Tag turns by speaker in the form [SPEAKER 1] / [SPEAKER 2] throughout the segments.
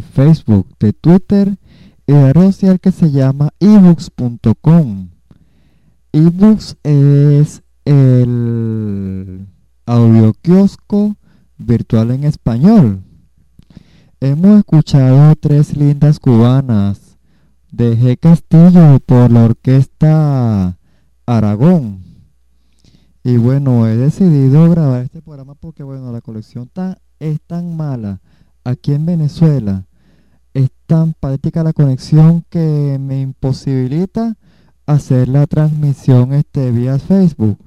[SPEAKER 1] Facebook, de Twitter y de red social que se llama ebooks.com? ebooks es el audio kiosco virtual en español. Hemos escuchado tres lindas cubanas de G. Castillo por la orquesta Aragón. Y bueno, he decidido grabar este programa porque bueno, la colección es tan mala aquí en Venezuela. Es tan patética la conexión que me imposibilita hacer la transmisión este vía Facebook.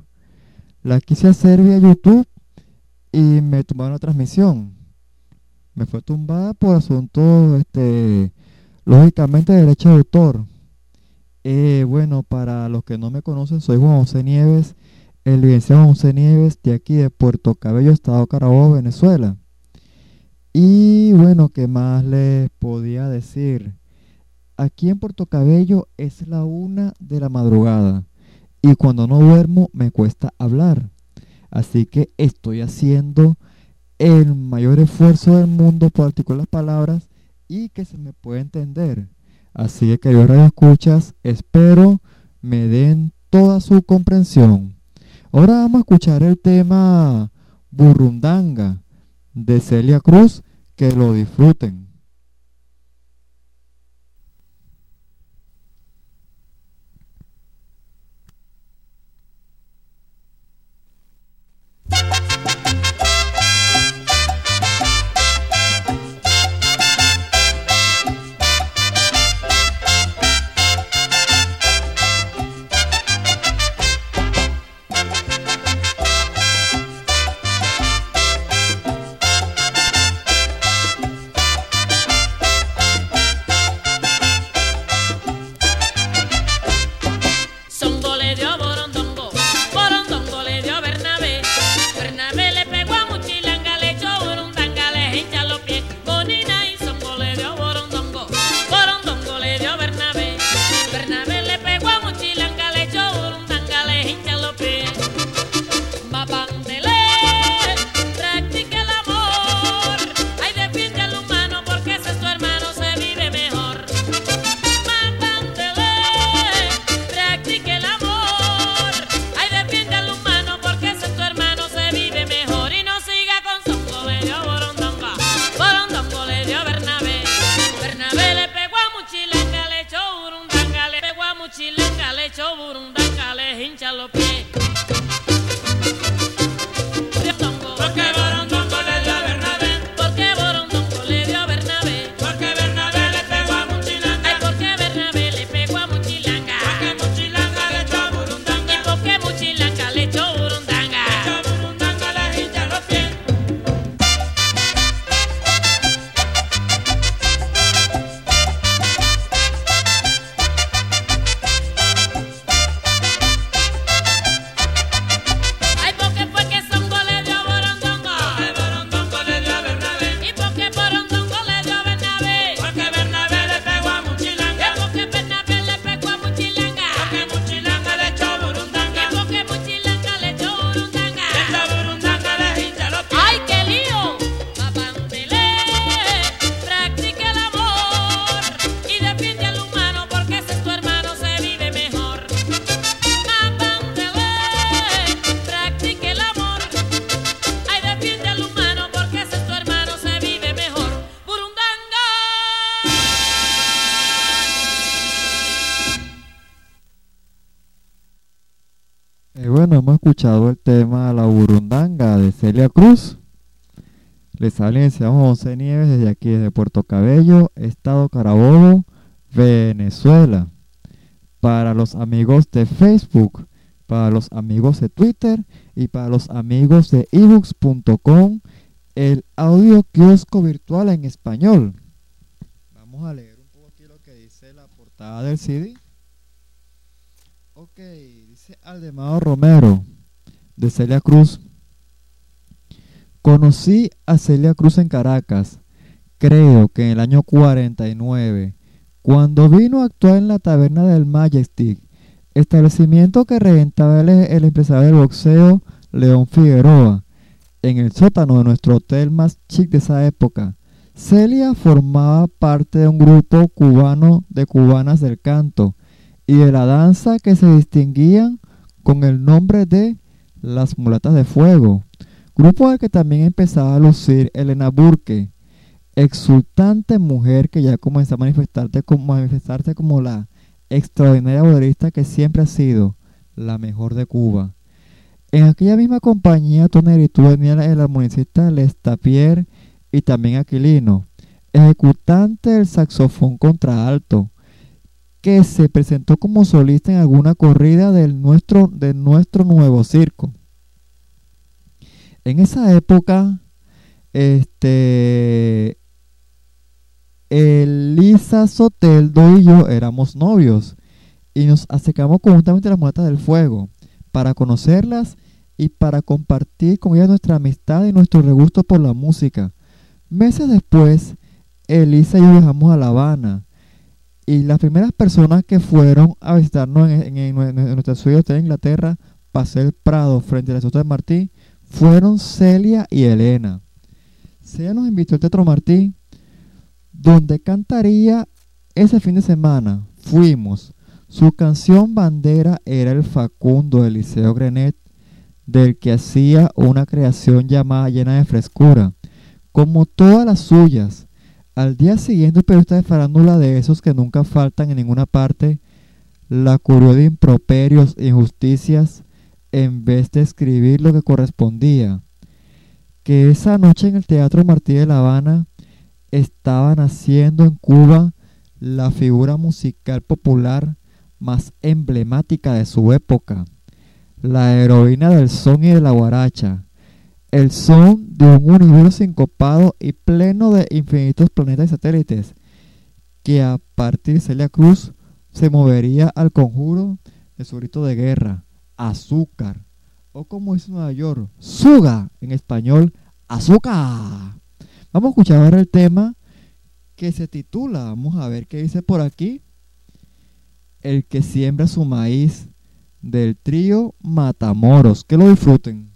[SPEAKER 1] La quise hacer vía YouTube y me tumbaron la transmisión. Me fue tumbada por asuntos, este, lógicamente, de derecho de autor. Eh, bueno, para los que no me conocen, soy Juan José Nieves el licenciado José Nieves de aquí de Puerto Cabello, Estado Carabobo, Venezuela. Y bueno, ¿qué más les podía decir? Aquí en Puerto Cabello es la una de la madrugada y cuando no duermo me cuesta hablar. Así que estoy haciendo el mayor esfuerzo del mundo por articular las palabras y que se me pueda entender. Así que queridos radio escuchas, espero me den toda su comprensión. Ahora vamos a escuchar el tema Burrundanga de Celia Cruz. Que lo disfruten. Escuchado el tema La Burundanga de Celia Cruz. Les el José Nieves desde aquí, desde Puerto Cabello, Estado Carabobo, Venezuela. Para los amigos de Facebook, para los amigos de Twitter y para los amigos de ebooks.com, el audio kiosco virtual en español. Vamos a leer un poco aquí lo que dice la portada del CD. Ok, Aldemado Romero de Celia Cruz. Conocí a Celia Cruz en Caracas, creo que en el año 49, cuando vino a actuar en la taberna del Majestic, establecimiento que reventaba el, el empresario del boxeo León Figueroa. en el sótano de nuestro hotel más chic de esa época. Celia formaba parte de un grupo cubano de cubanas del canto y de la danza que se distinguían con el nombre de Las Mulatas de Fuego, grupo al que también empezaba a lucir Elena Burke, exultante mujer que ya comenzó a manifestarse como, la extraordinaria boderista que siempre ha sido la mejor de Cuba. En aquella misma compañía Toneritu venía el armonicista Lestapier y también Aquilino, ejecutante del saxofón contraalto, que se presentó como solista en alguna corrida del nuestro, de nuestro nuevo circo. En esa época, este, Elisa Soteldo y yo éramos novios y nos acercamos conjuntamente a las muertas del fuego para conocerlas y para compartir con ellas nuestra amistad y nuestro regusto por la música. Meses después, Elisa y yo viajamos a La Habana y las primeras personas que fueron a visitarnos en, en, nuestra ciudad de Inglaterra, Paseo el Prado, frente a la de Martí, fueron Celia y Elena. Celia nos invitó al Teatro Martí, donde cantaría ese fin de semana. Fuimos. Su canción bandera era el Facundo Eliseo Grenet, del que hacía una creación llamada llena de frescura, como todas las suyas. Al día siguiente, pero esta de farándula de esos que nunca faltan en ninguna parte, la cubrió de improperios e injusticias en vez de escribir lo que correspondía. Que esa noche en el Teatro Martí de La Habana estaban haciendo en Cuba la figura musical popular más emblemática de su época, la heroína del son y de la guaracha, el son de un universo sincopado y pleno de infinitos planetas y satélites, que a partir de Celia Cruz se movería al conjuro de su grito de guerra, azúcar, o como dice Nueva York, suga, en español, azúcar. Vamos a escuchar ahora el tema que se titula, vamos a ver qué dice por aquí, el que siembra su maíz del trío Matamoros. Que lo disfruten.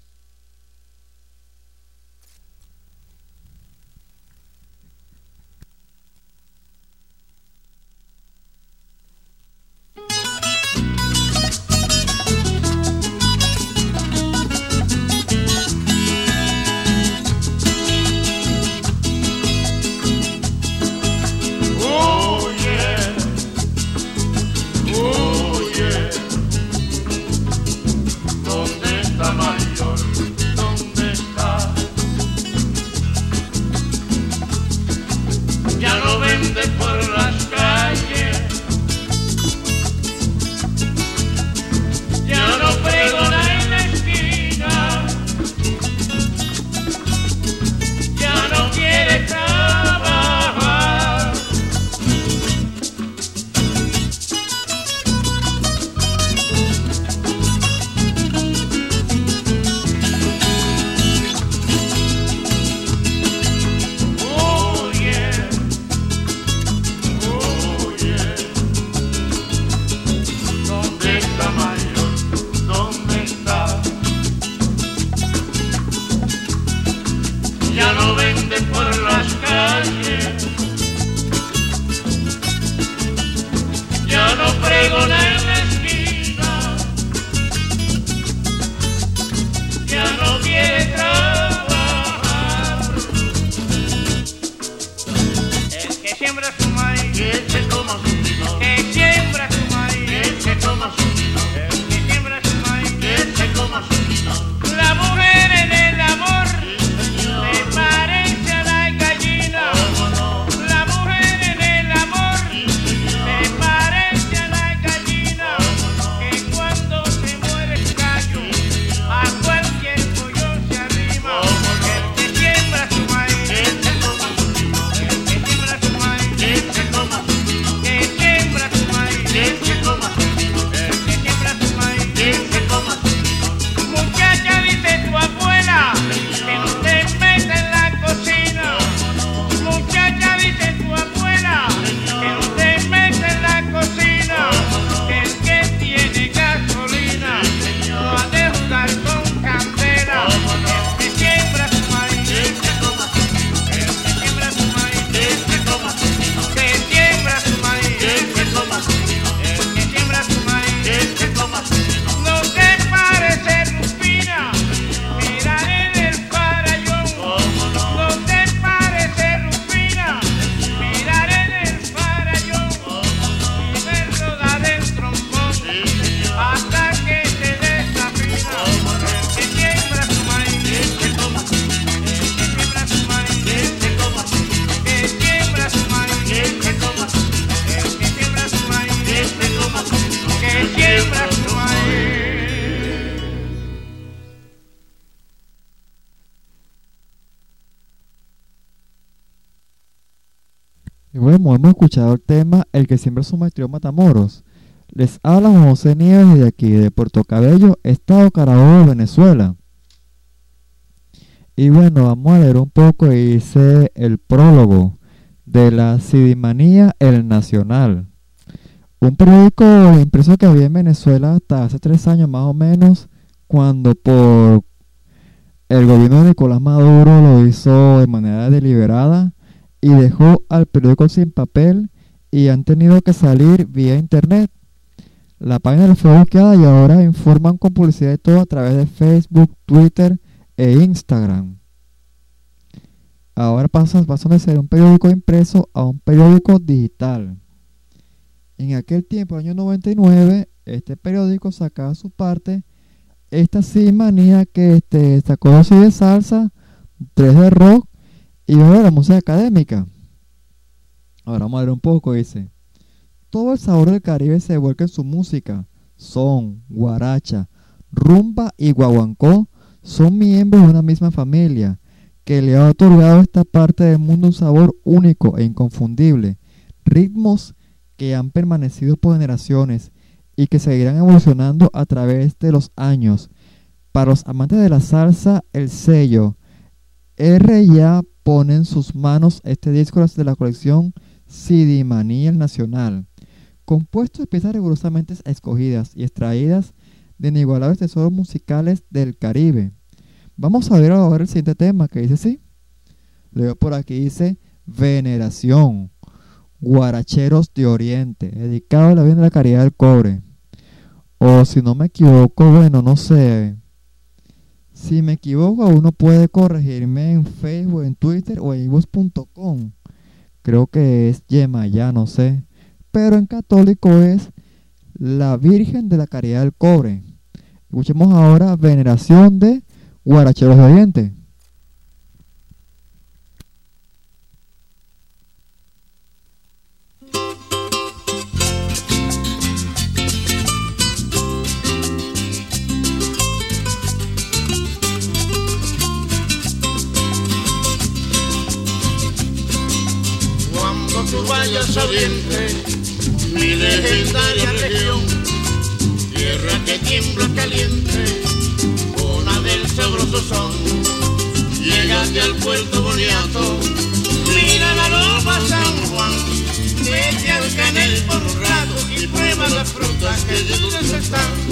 [SPEAKER 1] El tema El que siempre sometió Matamoros. Les habla José Nieves de aquí, de Puerto Cabello, Estado Carabobo, Venezuela. Y bueno, vamos a leer un poco y dice el prólogo de la Sidimanía El Nacional. Un periódico impreso que había en Venezuela hasta hace tres años más o menos, cuando por el gobierno de Nicolás Maduro lo hizo de manera deliberada y dejó al periódico sin papel y han tenido que salir vía internet. La página fue bloqueada y ahora informan con publicidad y todo a través de Facebook, Twitter e Instagram. Ahora pasan, pasan de ser un periódico impreso a un periódico digital. En aquel tiempo, año 99, este periódico sacaba su parte esta sí manía que este, sacó de salsa, tres de rock y de la música académica. Ahora vamos a ver un poco, dice. Todo el sabor del Caribe se vuelca en su música. Son, guaracha, rumba y guaguancó son miembros de una misma familia que le ha otorgado a esta parte del mundo un sabor único e inconfundible. Ritmos que han permanecido por generaciones y que seguirán evolucionando a través de los años. Para los amantes de la salsa, el sello R ya pone en sus manos este disco de la colección CD Manía Nacional, compuesto de piezas rigurosamente escogidas y extraídas de inigualables tesoros musicales del Caribe. Vamos a ver ahora el siguiente tema que dice así. Leo por aquí, dice Veneración, Guaracheros de Oriente, dedicado a la vida de la caridad del cobre. O si no me equivoco, bueno, no sé. Si me equivoco, uno puede corregirme en Facebook, en Twitter o en ibus.com. Creo que es Yemaya, no sé. Pero en católico es la Virgen de la Caridad del Cobre. Escuchemos ahora Veneración de Guaracheros de Oriente.
[SPEAKER 2] Oriente, mi legendaria región, tierra que tiembla caliente, una del sabroso son, llegate al puerto boniato, mira la loma San Juan, vete al canel por un rato y prueba las frutas que dulces están.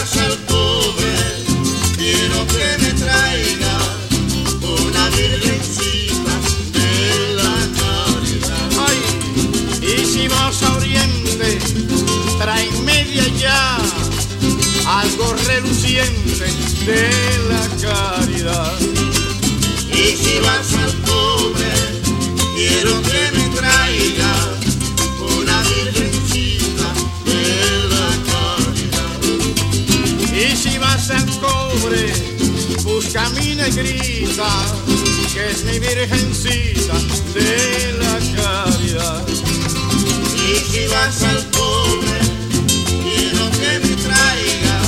[SPEAKER 2] Vas al pobre, quiero que me traiga una virgencita de la caridad. Ay, y si vas a Oriente, trae media ya algo reluciente de la caridad. Y si vas al pobre, quiero que camina y grita, que es mi virgencita de la caridad. Y si vas al pobre, quiero que me traiga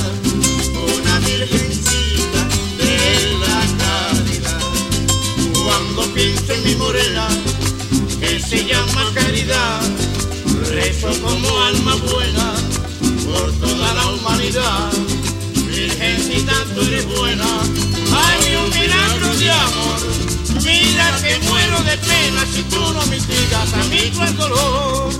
[SPEAKER 2] una virgencita de la caridad.
[SPEAKER 3] Cuando pienso en mi morena, que se llama caridad,
[SPEAKER 2] rezo como alma buena por toda la humanidad virgencita, tú
[SPEAKER 3] eres buena. Hay un milagro de amor. Mira que muero de
[SPEAKER 2] pena si tú no me mitigas a mí tu dolor.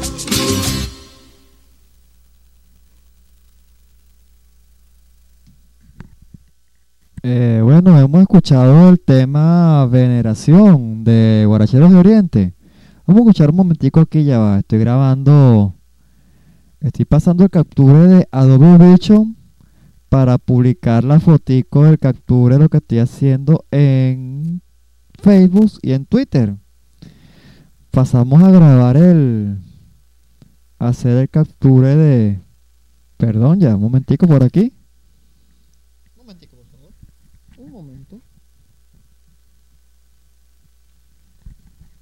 [SPEAKER 2] Eh,
[SPEAKER 1] bueno, hemos escuchado el tema Veneración de Guaracheros de Oriente. Vamos a escuchar un momentico aquí, ya va. Estoy grabando, estoy pasando el capture de Adobe Vision para publicar la fotico del capture de lo que estoy haciendo en Facebook y en Twitter. Pasamos a grabar el, hacer el capture de, perdón, ya, un momentico por aquí. Un momentico, por favor. Un momento.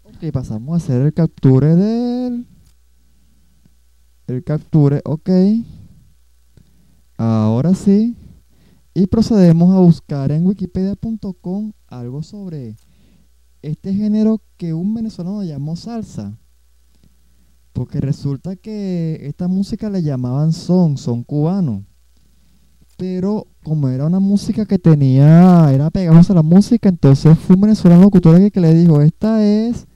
[SPEAKER 1] Ok, pasamos a hacer el capture del... El capture, ok. Ahora sí. Y procedemos a buscar en wikipedia.com algo sobre este género que un venezolano llamó salsa. Porque resulta que esta música le llamaban son, son cubano. Pero como era una música que tenía, era pegajosa la música, entonces fue un venezolano locutor que, que le dijo, esta es,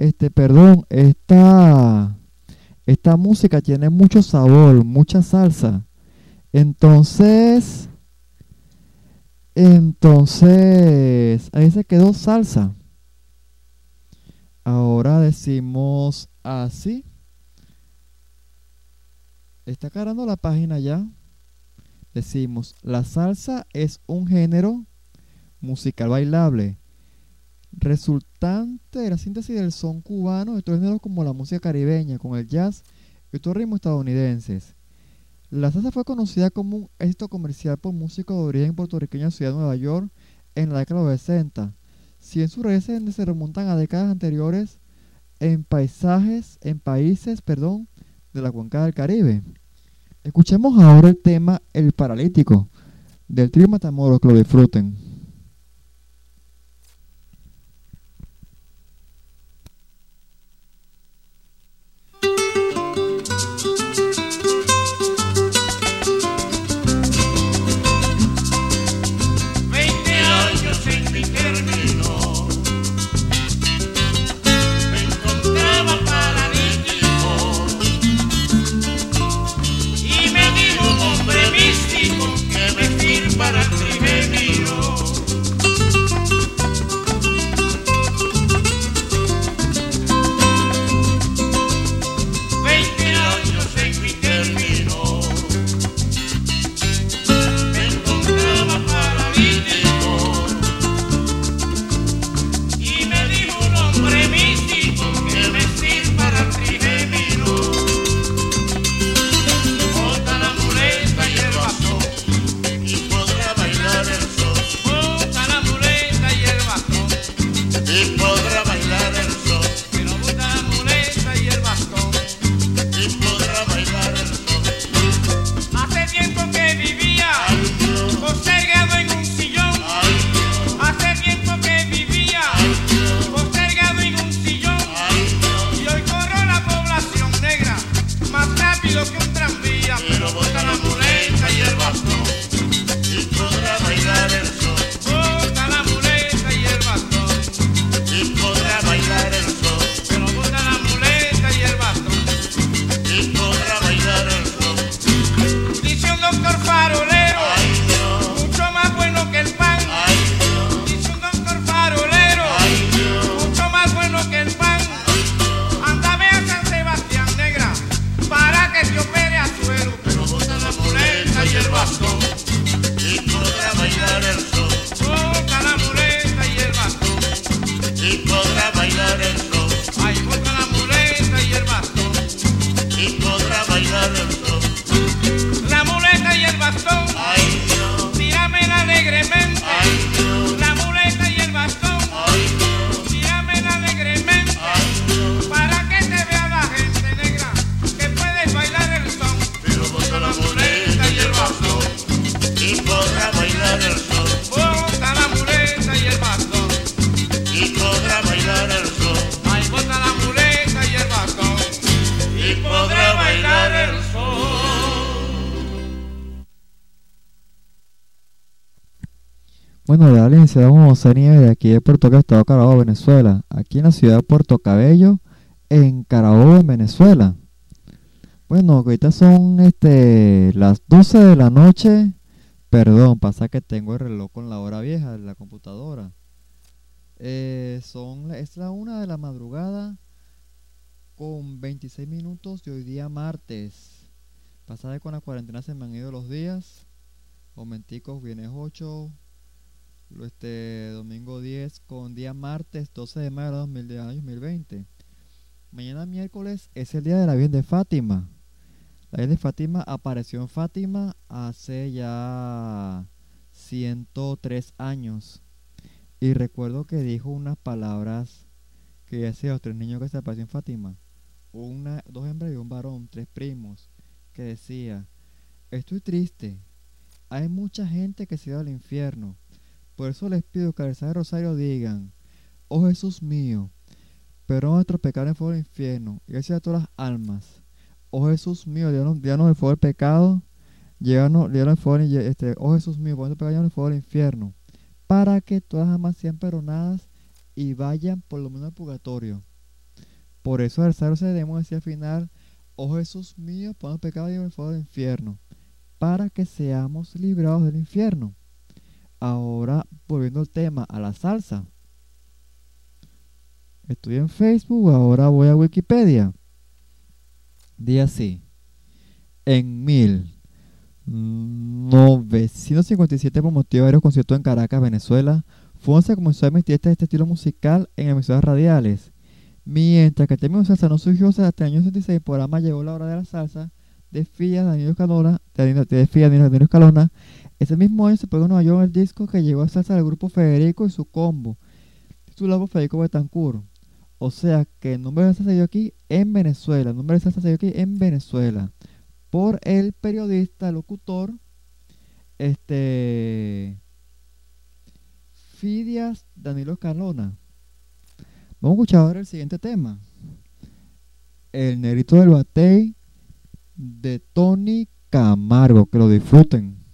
[SPEAKER 1] este, perdón, esta, esta música tiene mucho sabor, mucha salsa. Entonces, entonces, ahí se quedó salsa. Ahora decimos así. Está cargando la página ya. Decimos, la salsa es un género musical bailable, resultante de la síntesis del son cubano de otros géneros como la música caribeña, con el jazz y otros ritmos estadounidenses. La salsa fue conocida como un éxito comercial por músicos de origen puertorriqueño en Ciudad de Nueva York en la década de los 60. Si en sus raíces se remontan a décadas anteriores en paisajes, en países, perdón, de la cuenca del Caribe. Escuchemos ahora el tema El Paralítico del trío Matamoros, que lo disfruten. Licenciada José de aquí de Puerto Cabello, Estado Carabobo, Venezuela. Aquí en la ciudad de Puerto Cabello, en Carabobo, en Venezuela. Bueno, ahorita son este, las 12 de la noche, Perdón, pasa que tengo el reloj con la hora vieja de la computadora. Eh, son, es la una de la madrugada con 26 minutos de hoy día martes. Pasada con la cuarentena se me han ido los días. Momenticos, vienes 8. Este domingo 10 con día martes 12 de mayo de 2020. Mañana miércoles es el día de la Virgen de Fátima. La Virgen de Fátima apareció en Fátima hace ya 103 años. Y recuerdo que dijo unas palabras que decía los tres niños que se apareció en Fátima. Una, dos hembras y un varón, tres primos, que decía, estoy triste, hay mucha gente que se va al infierno. Por eso les pido que al rezar rosario digan, oh Jesús mío, perdona nuestros pecados en fuego del infierno y gracias a todas las almas. Oh Jesús mío, díganos, el fuego del pecado, llévanos, el fuego, este, oh Jesús mío, pon pecado el fuego del infierno, para que todas las almas sean perdonadas y vayan por lo menos al purgatorio. Por eso al se debemos decir al final, oh Jesús mío, pon el pecado y el fuego del infierno, para que seamos librados del infierno. Ahora, volviendo al tema, a la salsa. Estoy en Facebook, ahora voy a Wikipedia. Día así. En 1957, por motivo de varios conciertos en Caracas, Venezuela, Fonse comenzó a emitir este, este estilo musical en emisoras radiales. Mientras que el término salsa no surgió hasta el año 66, el programa llegó la hora de la salsa de Fia Daniel Escalona, de, Fia Daniel Escalona. Ese mismo año se pegó en Nueva York el disco que llegó a salsa del grupo Federico y su combo, titulado Federico Betancourt. O sea que el nombre de salsa se dio aquí en Venezuela. El nombre de salsa se dio aquí en Venezuela. Por el periodista, locutor, este. Fidias Danilo Escalona. Vamos a escuchar ahora el siguiente tema. El negrito del batey de Tony Camargo. Que lo disfruten.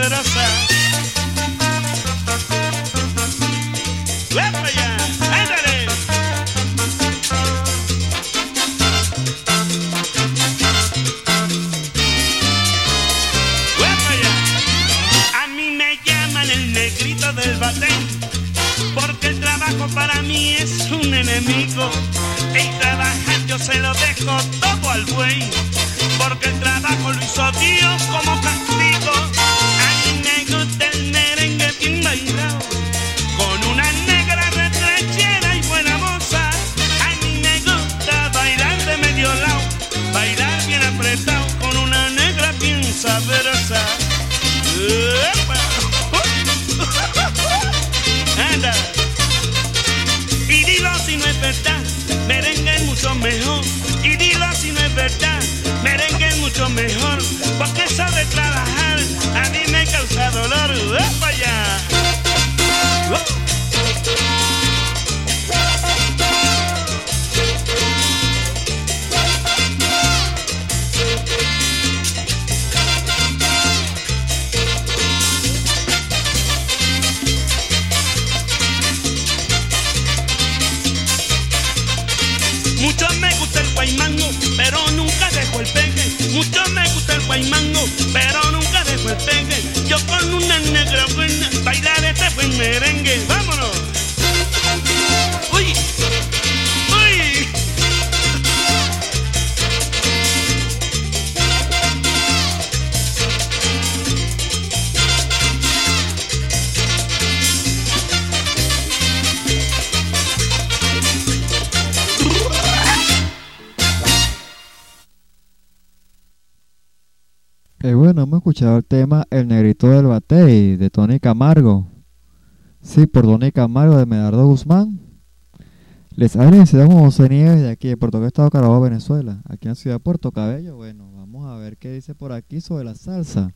[SPEAKER 1] segurança guaymango, pero
[SPEAKER 4] nunca dejo el pegue. Yo con una negra buena, bailar este buen merengue. ¡Vámonos! ¡Uy!
[SPEAKER 1] Escuchado el tema El Negrito del Batey de Tony Camargo. Sí, por Tony Camargo de Medardo Guzmán. Les habla como José Nieves de aquí de Puerto Estado Carabobo, Venezuela. Aquí en ciudad Puerto Cabello. Bueno, vamos a ver qué dice por aquí sobre la salsa.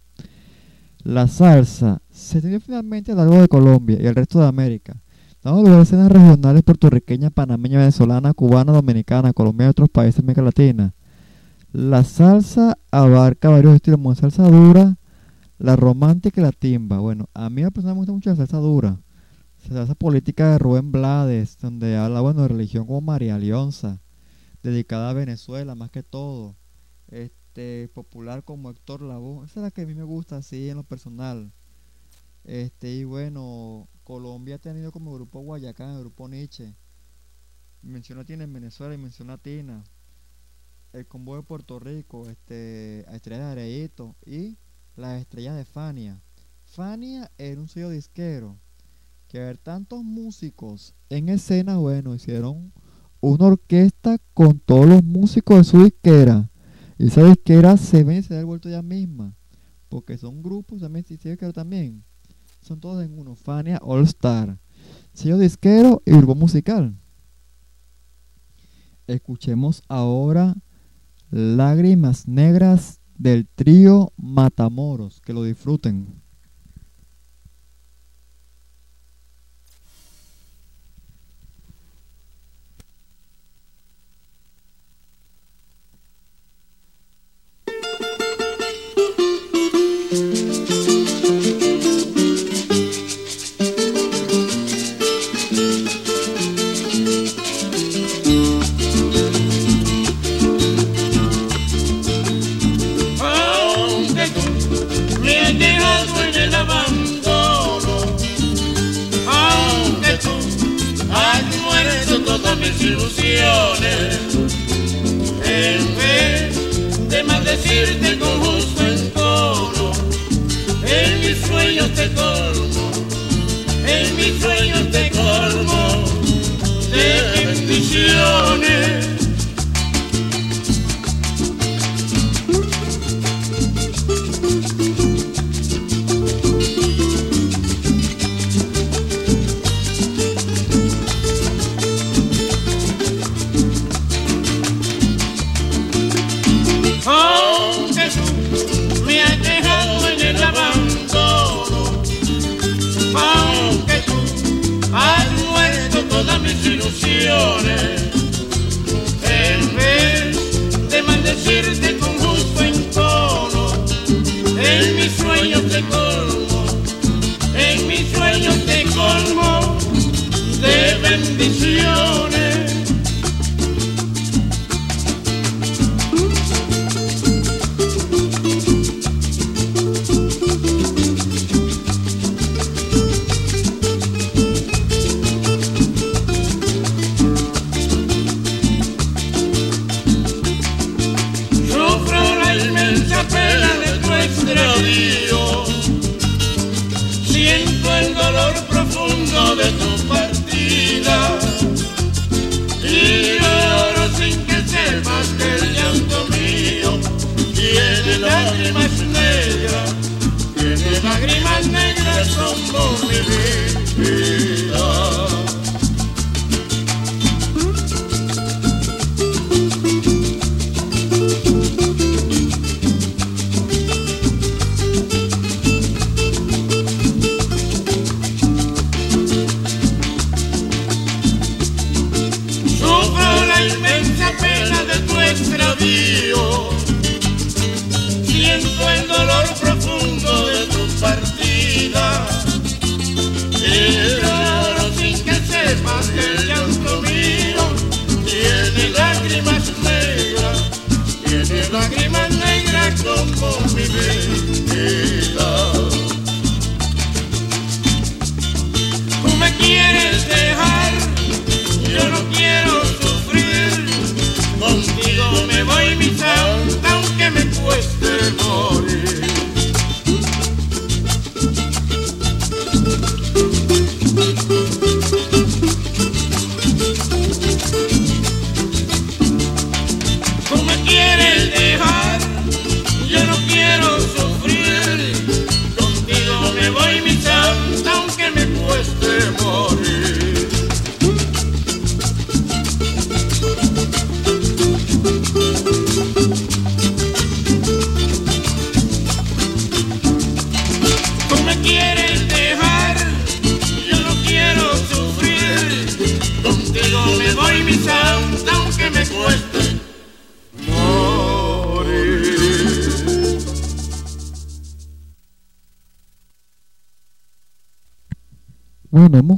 [SPEAKER 1] La salsa se extendió finalmente a lo largo de Colombia y el resto de América. Dando lugar a escenas regionales puertorriqueñas, panameña, venezolana, cubana, dominicana, colombiana y otros países de América Latina. La salsa abarca varios estilos, como la salsa dura, la romántica y la timba. Bueno, a mí personalmente me gusta mucho la salsa dura. La salsa política de Rubén Blades, donde habla, bueno, de religión como María Leonza, dedicada a Venezuela más que todo. Este, popular como Héctor Lavoe. Esa es la que a mí me gusta así en lo personal. Este, y bueno, Colombia ha tenido como grupo Guayacán, el grupo Nietzsche. Mención tiene en Venezuela y mención latina el combo de Puerto Rico, este, a Estrella de Areito y las estrellas de Fania. Fania era un sello disquero que ver tantos músicos en escena, bueno, hicieron una orquesta con todos los músicos de su disquera. Y esa disquera se ve y se da el vuelto ya misma. Porque son grupos también, si disquero también. Son todos en uno. Fania All Star. Sello disquero y grupo musical. Escuchemos ahora Lágrimas Negras del trío Matamoros. Que lo disfruten.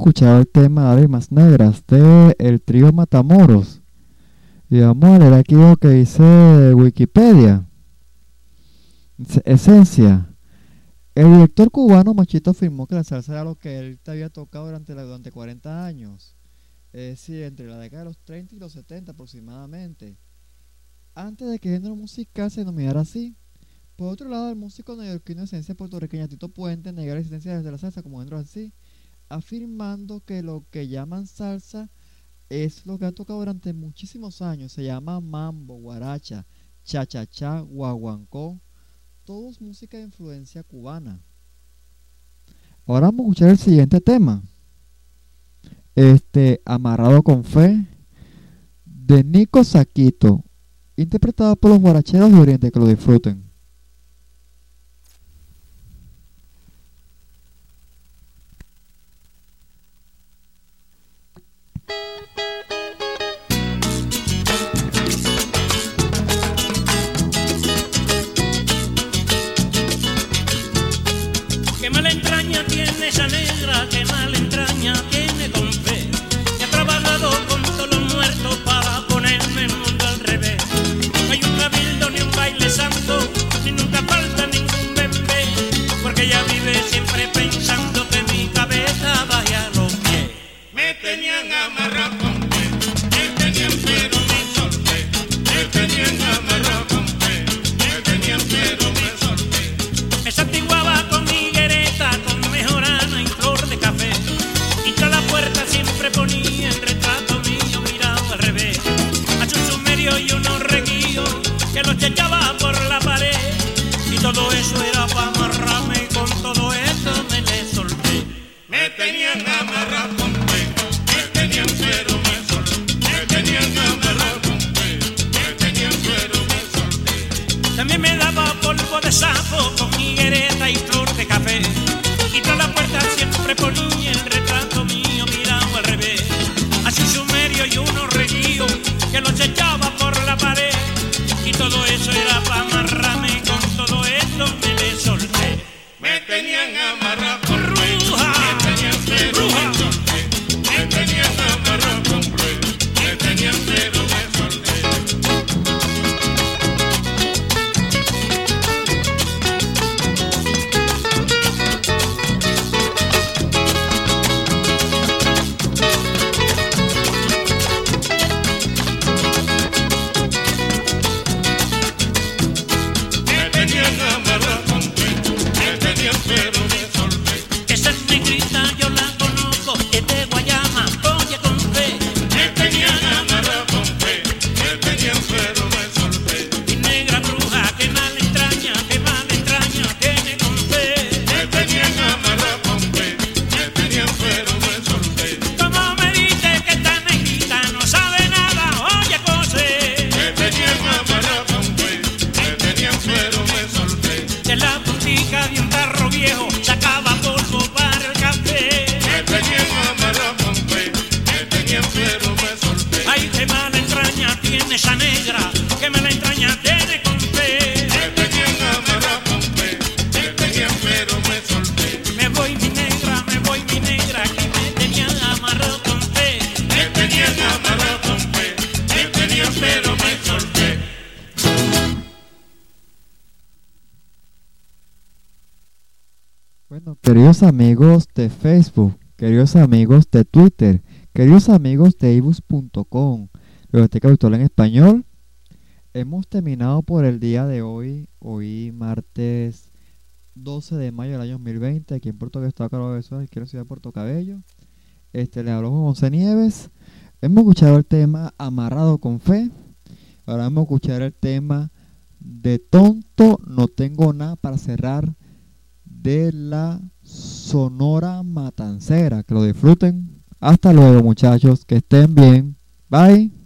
[SPEAKER 5] Escuchado el tema de Negras de el trío Matamoros. Y vamos a leer aquí lo que dice Wikipedia. Esencia. El director cubano Machito afirmó que la salsa era lo que él te había tocado durante, durante 40 años. Es decir, entre la década de los 30 y los 70 aproximadamente. Antes de que el género musical se denominara así. Por otro lado, el músico neoyorquino de esencia puertorriqueña Tito Puente negó la existencia de la salsa como género así, afirmando que lo que llaman salsa es lo que ha tocado durante muchísimos años. Se llama mambo, guaracha, cha-cha-cha, guaguancó. Todo es música de influencia cubana. Ahora vamos a escuchar el siguiente tema. Este, Amarrado con Fe, de Nico Saquito, interpretado por los guaracheros de Oriente, que lo disfruten. Amigos de Facebook, queridos amigos de Twitter, queridos amigos de ibus.com, Biblioteca Virtual en Español, hemos terminado por el día de hoy, hoy martes 12 de mayo del año 2020, aquí en Puerto Caro de Suárez, aquí en la ciudad de Puerto Cabello. Este, le habló Juan José Nieves. Hemos escuchado el tema Amarrado con Fe. Ahora vamos a escuchar el tema De tonto no tengo nada para cerrar de la Sonora Matancera. Que lo disfruten. Hasta luego muchachos. Que estén bien. Bye.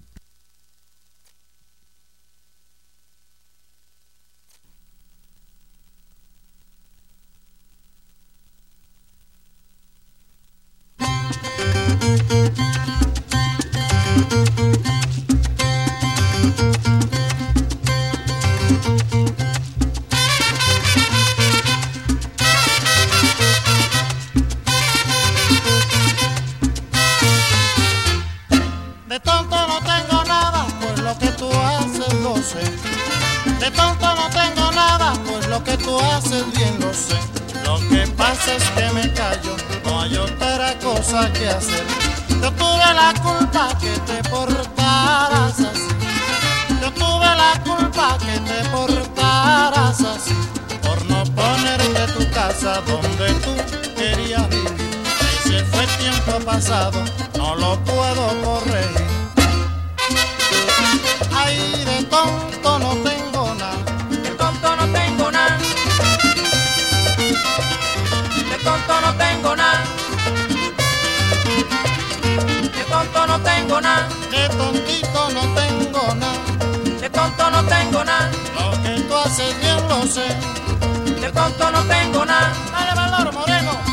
[SPEAKER 3] tengo nada. De tontito no tengo nada.
[SPEAKER 6] De tonto no tengo nada.
[SPEAKER 3] Lo que tú haces bien lo sé.
[SPEAKER 6] De tonto no tengo nada.
[SPEAKER 3] Dale valor, moreno.